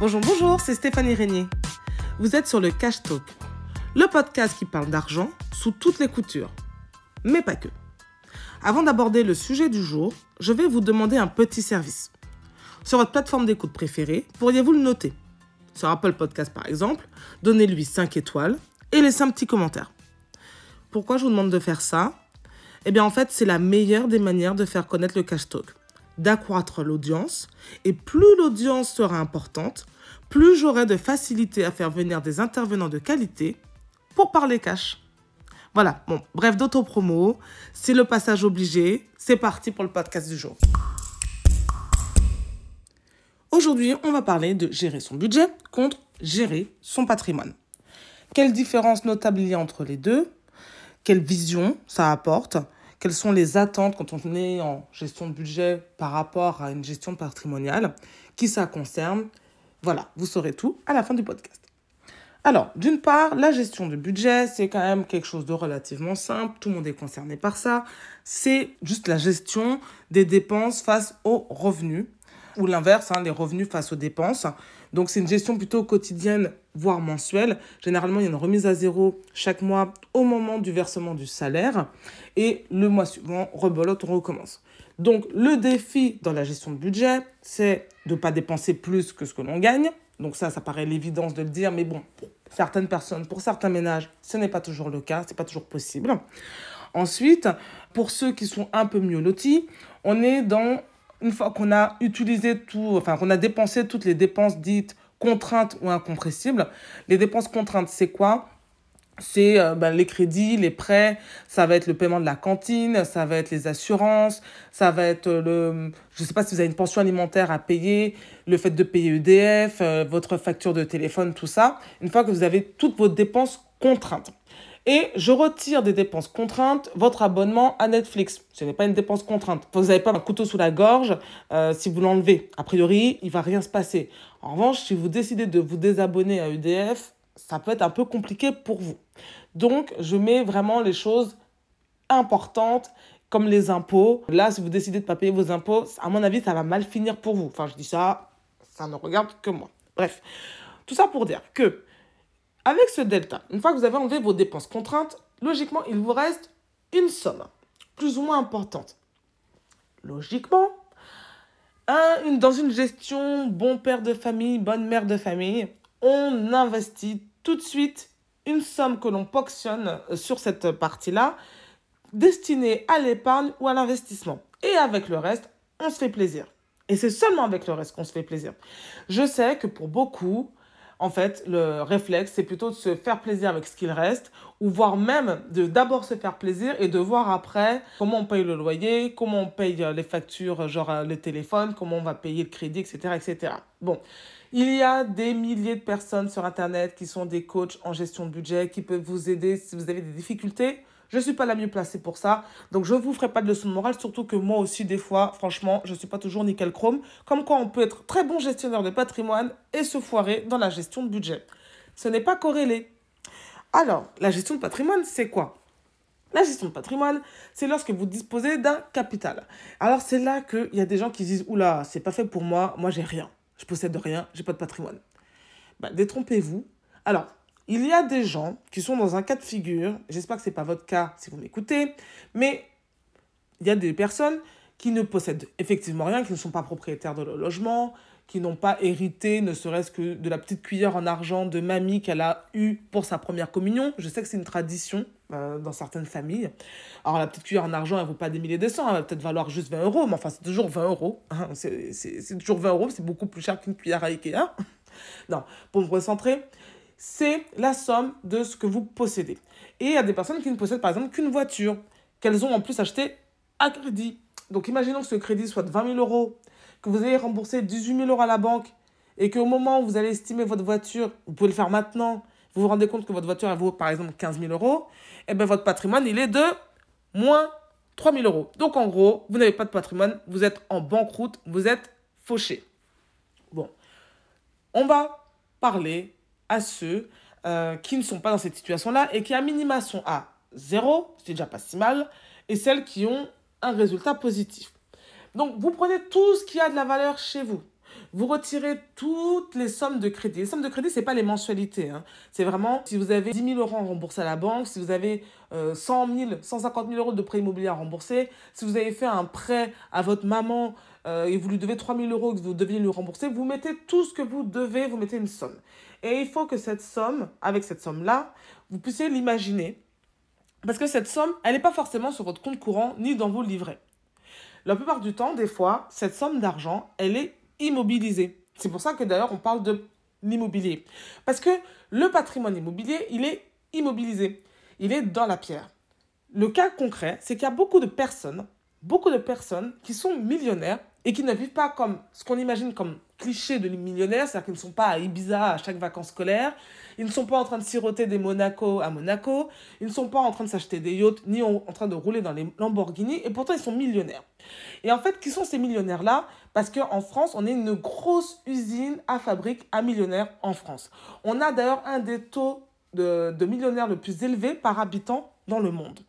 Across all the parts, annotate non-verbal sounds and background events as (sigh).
Bonjour, bonjour, c'est Stéphanie Régnier. Vous êtes sur le Cash Talk, le podcast qui parle d'argent sous toutes les coutures, mais pas que. Avant d'aborder le sujet du jour, je vais vous demander un petit service. Sur votre plateforme d'écoute préférée, pourriez-vous le noter? Sur Apple Podcast par exemple, donnez-lui 5 étoiles et laissez un petit commentaire. Pourquoi je vous demande de faire ça? Eh bien en fait, c'est la meilleure des manières de faire connaître le Cash Talk d'accroître l'audience. Et plus l'audience sera importante, plus j'aurai de facilité à faire venir des intervenants de qualité pour parler cash. Voilà, bon, bref, d'autopromo, c'est le passage obligé. C'est parti pour le podcast du jour. Aujourd'hui, on va parler de gérer son budget contre gérer son patrimoine. Quelle différence notable il y a entre les deux? Quelle vision ça apporte? Quelles sont les attentes quand on est en gestion de budget par rapport à une gestion patrimoniale, qui ça concerne. Voilà, vous saurez tout à la fin du podcast. Alors, d'une part, la gestion de budget, c'est quand même quelque chose de relativement simple, tout le monde est concerné par ça. C'est juste la gestion des dépenses face aux revenus, ou l'inverse, hein, les revenus face aux dépenses. Donc c'est une gestion plutôt quotidienne, voire mensuelle. Généralement, il y a une remise à zéro chaque mois au moment du versement du salaire. Et le mois suivant, rebolote, on recommence. Donc le défi dans la gestion de budget, c'est de ne pas dépenser plus que ce que l'on gagne. Donc ça, ça paraît l'évidence de le dire, mais bon, pour certaines personnes, pour certains ménages, ce n'est pas toujours le cas, ce n'est pas toujours possible. Ensuite, pour ceux qui sont un peu mieux lotis, on est dans une fois qu'on a utilisé tout, enfin qu'on a dépensé toutes les dépenses dites contraintes ou incompressibles, les dépenses contraintes, c'est quoi? C'est euh, ben, les crédits, les prêts, ça va être le paiement de la cantine, ça va être les assurances, ça va être le... Je ne sais pas si vous avez une pension alimentaire à payer, le fait de payer EDF, euh, votre facture de téléphone, tout ça, une fois que vous avez toutes vos dépenses contraintes. Et je retire des dépenses contraintes votre abonnement à Netflix. Ce n'est pas une dépense contrainte. Vous n'avez pas un couteau sous la gorge euh, si vous l'enlevez. A priori, il va rien se passer. En revanche, si vous décidez de vous désabonner à EDF, ça peut être un peu compliqué pour vous. Donc, je mets vraiment les choses importantes comme les impôts. Là, si vous décidez de ne pas payer vos impôts, à mon avis, ça va mal finir pour vous. Enfin, je dis ça, ça ne regarde que moi. Bref, tout ça pour dire que avec ce delta, une fois que vous avez enlevé vos dépenses contraintes, logiquement, il vous reste une somme plus ou moins importante. Logiquement, dans une gestion bon père de famille, bonne mère de famille, on investit tout de suite une somme que l'on ponctionne sur cette partie-là, destinée à l'épargne ou à l'investissement. Et avec le reste, on se fait plaisir. Et c'est seulement avec le reste qu'on se fait plaisir. Je sais que pour beaucoup, en fait, le réflexe, c'est plutôt de se faire plaisir avec ce qu'il reste, ou voire même de d'abord se faire plaisir et de voir après comment on paye le loyer, comment on paye euh, les factures, genre euh, le téléphone, comment on va payer le crédit, etc., etc. Bon, il y a des milliers de personnes sur Internet qui sont des coachs en gestion de budget, qui peuvent vous aider si vous avez des difficultés. Je ne suis pas la mieux placée pour ça. Donc, je ne vous ferai pas de leçon de morale, surtout que moi aussi, des fois, franchement, je ne suis pas toujours nickel chrome. Comme quoi, on peut être très bon gestionnaire de patrimoine et se foirer dans la gestion de budget. Ce n'est pas corrélé. Alors, la gestion de patrimoine, c'est quoi? La gestion de patrimoine, c'est lorsque vous disposez d'un capital. Alors c'est là qu'il y a des gens qui disent Oula, c'est pas fait pour moi, moi j'ai rien, je possède rien, j'ai pas de patrimoine. Ben, détrompez-vous. Alors, il y a des gens qui sont dans un cas de figure, j'espère que ce n'est pas votre cas si vous m'écoutez, mais il y a des personnes qui ne possèdent effectivement rien, qui ne sont pas propriétaires de leur logement, qui n'ont pas hérité ne serait-ce que de la petite cuillère en argent de mamie qu'elle a eue pour sa première communion. Je sais que c'est une tradition euh, dans certaines familles. Alors la petite cuillère en argent, elle vaut pas des milliers de cents, elle va peut-être valoir juste 20 euros, mais enfin c'est toujours 20 euros. Hein. C'est toujours 20 euros, c'est beaucoup plus cher qu'une cuillère à Ikea. non, pour me recentrer, c'est la somme de ce que vous possédez. Et il y a des personnes qui ne possèdent par exemple qu'une voiture, qu'elles ont en plus acheté à crédit. Donc imaginons que ce crédit soit de 20 000 euros, que vous ayez remboursé 18 000 euros à la banque, et qu'au moment où vous allez estimer votre voiture, vous pouvez le faire maintenant, vous vous rendez compte que votre voiture vaut par exemple 15 000 euros, et eh bien votre patrimoine il est de moins 3 000 euros. Donc en gros, vous n'avez pas de patrimoine, vous êtes en banqueroute, vous êtes fauché. Bon, on va parler à ceux euh, qui ne sont pas dans cette situation-là et qui, à minima, sont à zéro, c'est déjà pas si mal, et celles qui ont un résultat positif. Donc, vous prenez tout ce qui a de la valeur chez vous. vous retirez toutes les sommes de crédit. Les sommes de crédit, c'est pas les mensualités. Hein. C'est vraiment si vous avez 10 000 euros à rembourser à la banque, si vous avez 100 000, 150 000 euros de prêt immobilier à rembourser, si vous avez fait un prêt à votre maman euh, et vous lui devez 3 000 euros que vous deviez lui rembourser, vous mettez tout ce que vous devez, vous mettez une somme. Et il faut que cette somme, avec cette somme-là, vous puissiez l'imaginer. Parce que cette somme, elle n'est pas forcément sur votre compte courant ni dans vos livrets. La plupart du temps, des fois, cette somme d'argent, elle est immobilisée. C'est pour ça que d'ailleurs, on parle de l'immobilier. Parce que le patrimoine immobilier, il est immobilisé. Il est dans la pierre. Le cas concret, c'est qu'il y a beaucoup de personnes, beaucoup de personnes qui sont millionnaires et qui ne vivent pas comme ce qu'on imagine comme cliché de millionnaires, c'est-à-dire qu'ils ne sont pas à Ibiza à chaque vacances scolaires, ils ne sont pas en train de siroter des Monaco à Monaco, ils ne sont pas en train de s'acheter des yachts, ni en, train de rouler dans les Lamborghini, et pourtant ils sont millionnaires. Et en fait, qui sont ces millionnaires-là? Parce qu'en France, on est une grosse usine à fabrique à millionnaires en France. On a d'ailleurs un des taux de, de millionnaires le plus élevé par habitant dans le monde.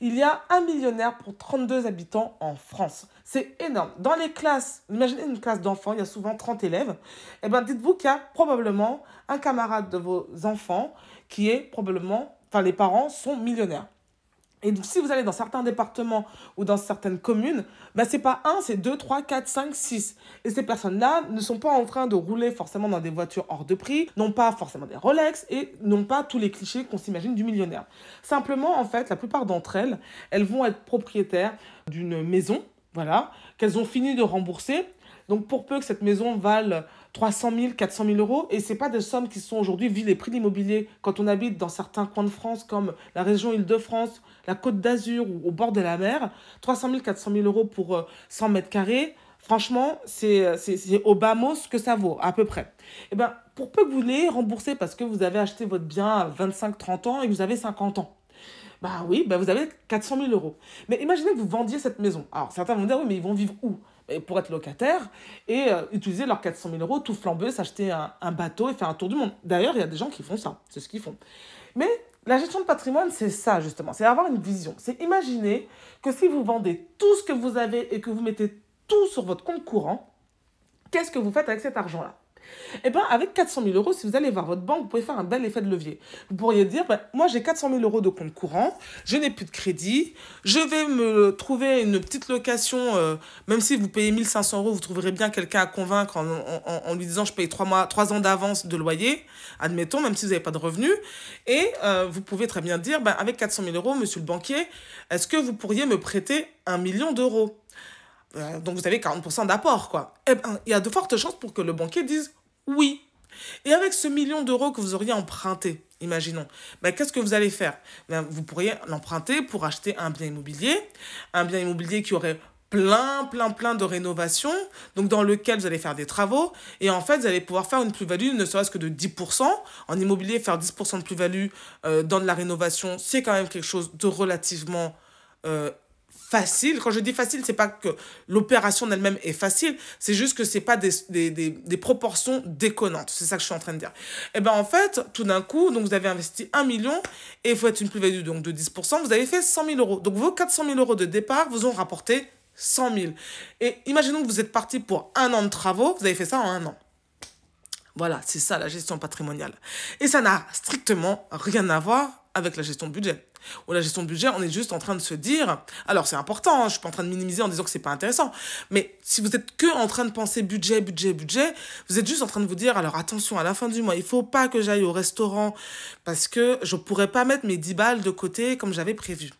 Il y a un millionnaire pour 32 habitants en France. C'est énorme. Dans les classes, imaginez une classe d'enfants, il y a souvent 30 élèves. Eh bien, dites-vous qu'il y a probablement un camarade de vos enfants qui est probablement, enfin, les parents sont millionnaires. Et si vous allez dans certains départements ou dans certaines communes, ben c'est pas un, c'est deux, trois, quatre, cinq, six. Et ces personnes-là ne sont pas en train de rouler forcément dans des voitures hors de prix, n'ont pas forcément des Rolex et n'ont pas tous les clichés qu'on s'imagine du millionnaire. Simplement, en fait, la plupart d'entre elles, elles vont être propriétaires d'une maison, voilà, qu'elles ont fini de rembourser. Donc pour peu que cette maison vale 300 000, 400 000 euros. Et ce pas des sommes qui sont aujourd'hui, vu les prix de l'immobilier, quand on habite dans certains coins de France, comme la région Île-de-France, la Côte d'Azur ou au bord de la mer, 300 000, 400 000 euros pour 100 euh, mètres carrés. Franchement, c'est au bas mot ce que ça vaut, à peu près. Et eh ben, pour peu que vous l'ayez remboursé parce que vous avez acheté votre bien à 25-30 ans et que vous avez 50 ans, bah oui, bah vous avez 400 000 euros. Mais imaginez que vous vendiez cette maison. Alors certains vont dire, oui, mais ils vont vivre où? Pour être locataire et euh, utiliser leurs 400 000 euros tout flambeux, s'acheter un, un, bateau et faire un tour du monde. D'ailleurs, il y a des gens qui font ça, c'est ce qu'ils font. Mais la gestion de patrimoine, c'est ça justement, c'est avoir une vision. C'est imaginer que si vous vendez tout ce que vous avez et que vous mettez tout sur votre compte courant, qu'est-ce que vous faites avec cet argent-là? Eh bien, avec 400 000 euros, si vous allez voir votre banque, vous pouvez faire un bel effet de levier. Vous pourriez dire, ben, moi j'ai 400 000 euros de compte courant, je n'ai plus de crédit, je vais me trouver une petite location, euh, même si vous payez 1500 euros, vous trouverez bien quelqu'un à convaincre en, lui disant, je paye 3, mois, 3 ans d'avance de loyer, admettons, même si vous n'avez pas de revenus. Et euh, vous pouvez très bien dire, ben, avec 400 000 euros, monsieur le banquier, est-ce que vous pourriez me prêter un million d'euros? Euh, donc vous avez 40% d'apport, quoi. Eh ben, il y a de fortes chances pour que le banquier dise oui. Et avec ce million d'euros que vous auriez emprunté, imaginons, ben, qu'est-ce que vous allez faire? Ben, Vous pourriez l'emprunter pour acheter un bien immobilier, un bien immobilier qui aurait plein, plein, plein de rénovations, donc dans lequel vous allez faire des travaux, et en fait, vous allez pouvoir faire une plus-value, ne serait-ce que de 10%. En immobilier, faire 10% de plus-value euh, dans de la rénovation, c'est quand même quelque chose de relativement euh, facile. Quand je dis facile, c'est pas que l'opération en elle-même est facile, c'est juste que c'est pas des, des, des, des, proportions déconnantes. C'est ça que je suis en train de dire. Et eh ben en fait, tout d'un coup, donc vous avez investi 1 million et vous faites une plus-value donc de 10%, vous avez fait 100 000 euros. Donc vos 400 000 euros de départ vous ont rapporté 100 000. Et imaginons que vous êtes parti pour un an de travaux, vous avez fait ça en un an. Voilà, c'est ça la gestion patrimoniale. Et ça n'a strictement rien à voir avec la gestion de budget. Ou la gestion de budget, on est juste en train de se dire, alors c'est important, hein, je suis pas en train de minimiser en disant que c'est pas intéressant, mais si vous êtes que en train de penser budget, budget, budget, vous êtes juste en train de vous dire, alors attention, à la fin du mois, il faut pas que j'aille au restaurant parce que je pourrais pas mettre mes 10 balles de côté comme j'avais prévu.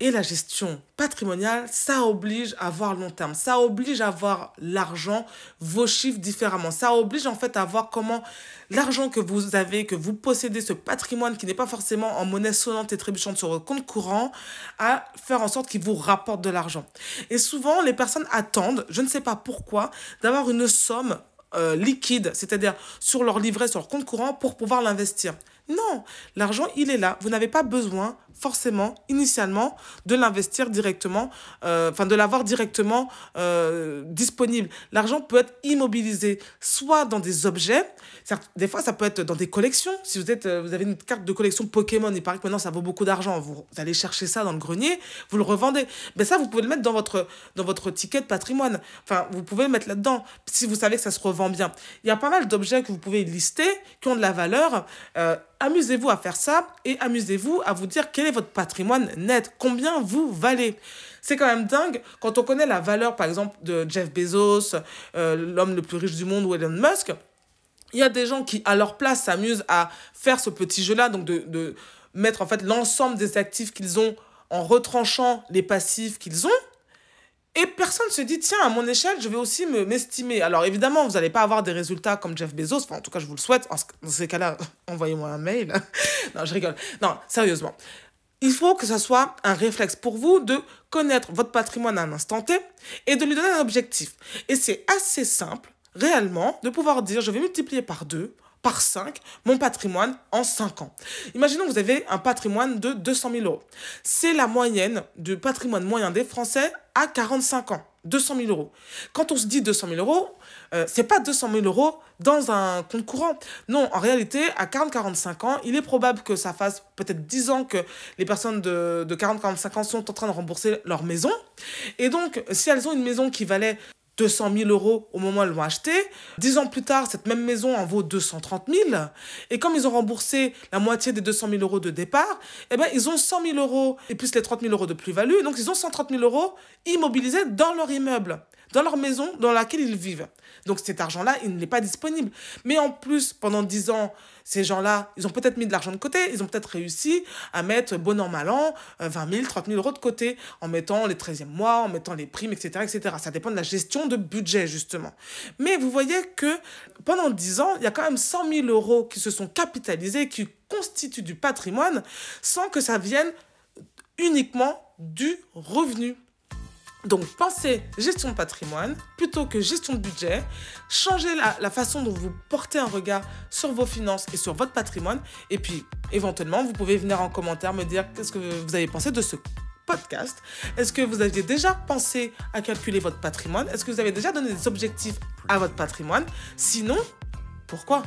Et la gestion patrimoniale, ça oblige à voir long terme. Ça oblige à voir l'argent, vos chiffres différemment. Ça oblige en fait à voir comment l'argent que vous avez, que vous possédez, ce patrimoine qui n'est pas forcément en monnaie sonnante et trébuchante sur votre compte courant, à faire en sorte qu'il vous rapporte de l'argent. Et souvent, les personnes attendent, je ne sais pas pourquoi, d'avoir une somme euh, liquide, c'est-à-dire sur leur livret, sur leur compte courant, pour pouvoir l'investir. Non, l'argent, il est là. Vous n'avez pas besoin forcément, initialement, de l'investir directement, euh, enfin de l'avoir directement euh, disponible. L'argent peut être immobilisé, soit dans des objets, des fois ça peut être dans des collections. Si vous, êtes, euh, vous avez une carte de collection Pokémon, il paraît que maintenant ça vaut beaucoup d'argent, vous, allez chercher ça dans le grenier, vous le revendez. Mais ça, vous pouvez le mettre dans votre, dans votre ticket de patrimoine. Enfin, vous pouvez le mettre là-dedans, si vous savez que ça se revend bien. Il y a pas mal d'objets que vous pouvez lister, qui ont de la valeur. Amusez-vous à faire ça et amusez-vous à vous dire quel est votre patrimoine net, combien vous valez. C'est quand même dingue quand on connaît la valeur, par exemple, de Jeff Bezos, euh, l'homme le plus riche du monde, ou Elon Musk. Il y a des gens qui, à leur place, s'amusent à faire ce petit jeu-là, donc de, de mettre en fait l'ensemble des actifs qu'ils ont en retranchant les passifs qu'ils ont. Et personne ne se dit, tiens, à mon échelle, je vais aussi me m'estimer. Alors évidemment, vous n'allez pas avoir des résultats comme Jeff Bezos, enfin en tout cas, je vous le souhaite. Dans ces cas-là, (laughs) envoyez-moi un mail. (laughs) non, je rigole. Non, sérieusement. Il faut que ce soit un réflexe pour vous de connaître votre patrimoine à un instant T et de lui donner un objectif. Et c'est assez simple, réellement, de pouvoir dire, je vais multiplier par deux par 5 mon patrimoine en 5 ans. Imaginons que vous avez un patrimoine de 200 000 euros. C'est la moyenne du patrimoine moyen des Français à 45 ans. 200 000 euros. Quand on se dit 200 000 euros, euh, c'est pas 200 000 euros dans un compte courant. Non, en réalité, à 40-45 ans, il est probable que ça fasse peut-être 10 ans que les personnes de, de 40-45 ans sont en train de rembourser leur maison. Et donc, si elles ont une maison qui valait 200 000 euros au moment où elles l'ont acheté. Dix ans plus tard, cette même maison en vaut 230 000. Et comme ils ont remboursé la moitié des 200 000 euros de départ, eh ben, ils ont 100 000 euros et plus les 30 000 euros de plus-value. Donc, ils ont 130 000 euros immobilisés dans leur immeuble dans leur maison dans laquelle ils vivent. Donc cet argent-là, il n'est pas disponible. Mais en plus, pendant 10 ans, ces gens-là, ils ont peut-être mis de l'argent de côté, ils ont peut-être réussi à mettre bon an, mal an, 20 000, 30 000 euros de côté, en mettant les 13e mois, en mettant les primes, etc., etc. Ça dépend de la gestion de budget, justement. Mais vous voyez que pendant 10 ans, il y a quand même 100 000 euros qui se sont capitalisés, qui constituent du patrimoine, sans que ça vienne uniquement du revenu. Donc pensez gestion de patrimoine plutôt que gestion de budget. Changez la, façon dont vous portez un regard sur vos finances et sur votre patrimoine. Et puis éventuellement, vous pouvez venir en commentaire me dire qu'est-ce que vous avez pensé de ce podcast. Est-ce que vous aviez déjà pensé à calculer votre patrimoine? Est-ce que vous avez déjà donné des objectifs à votre patrimoine? Sinon, pourquoi?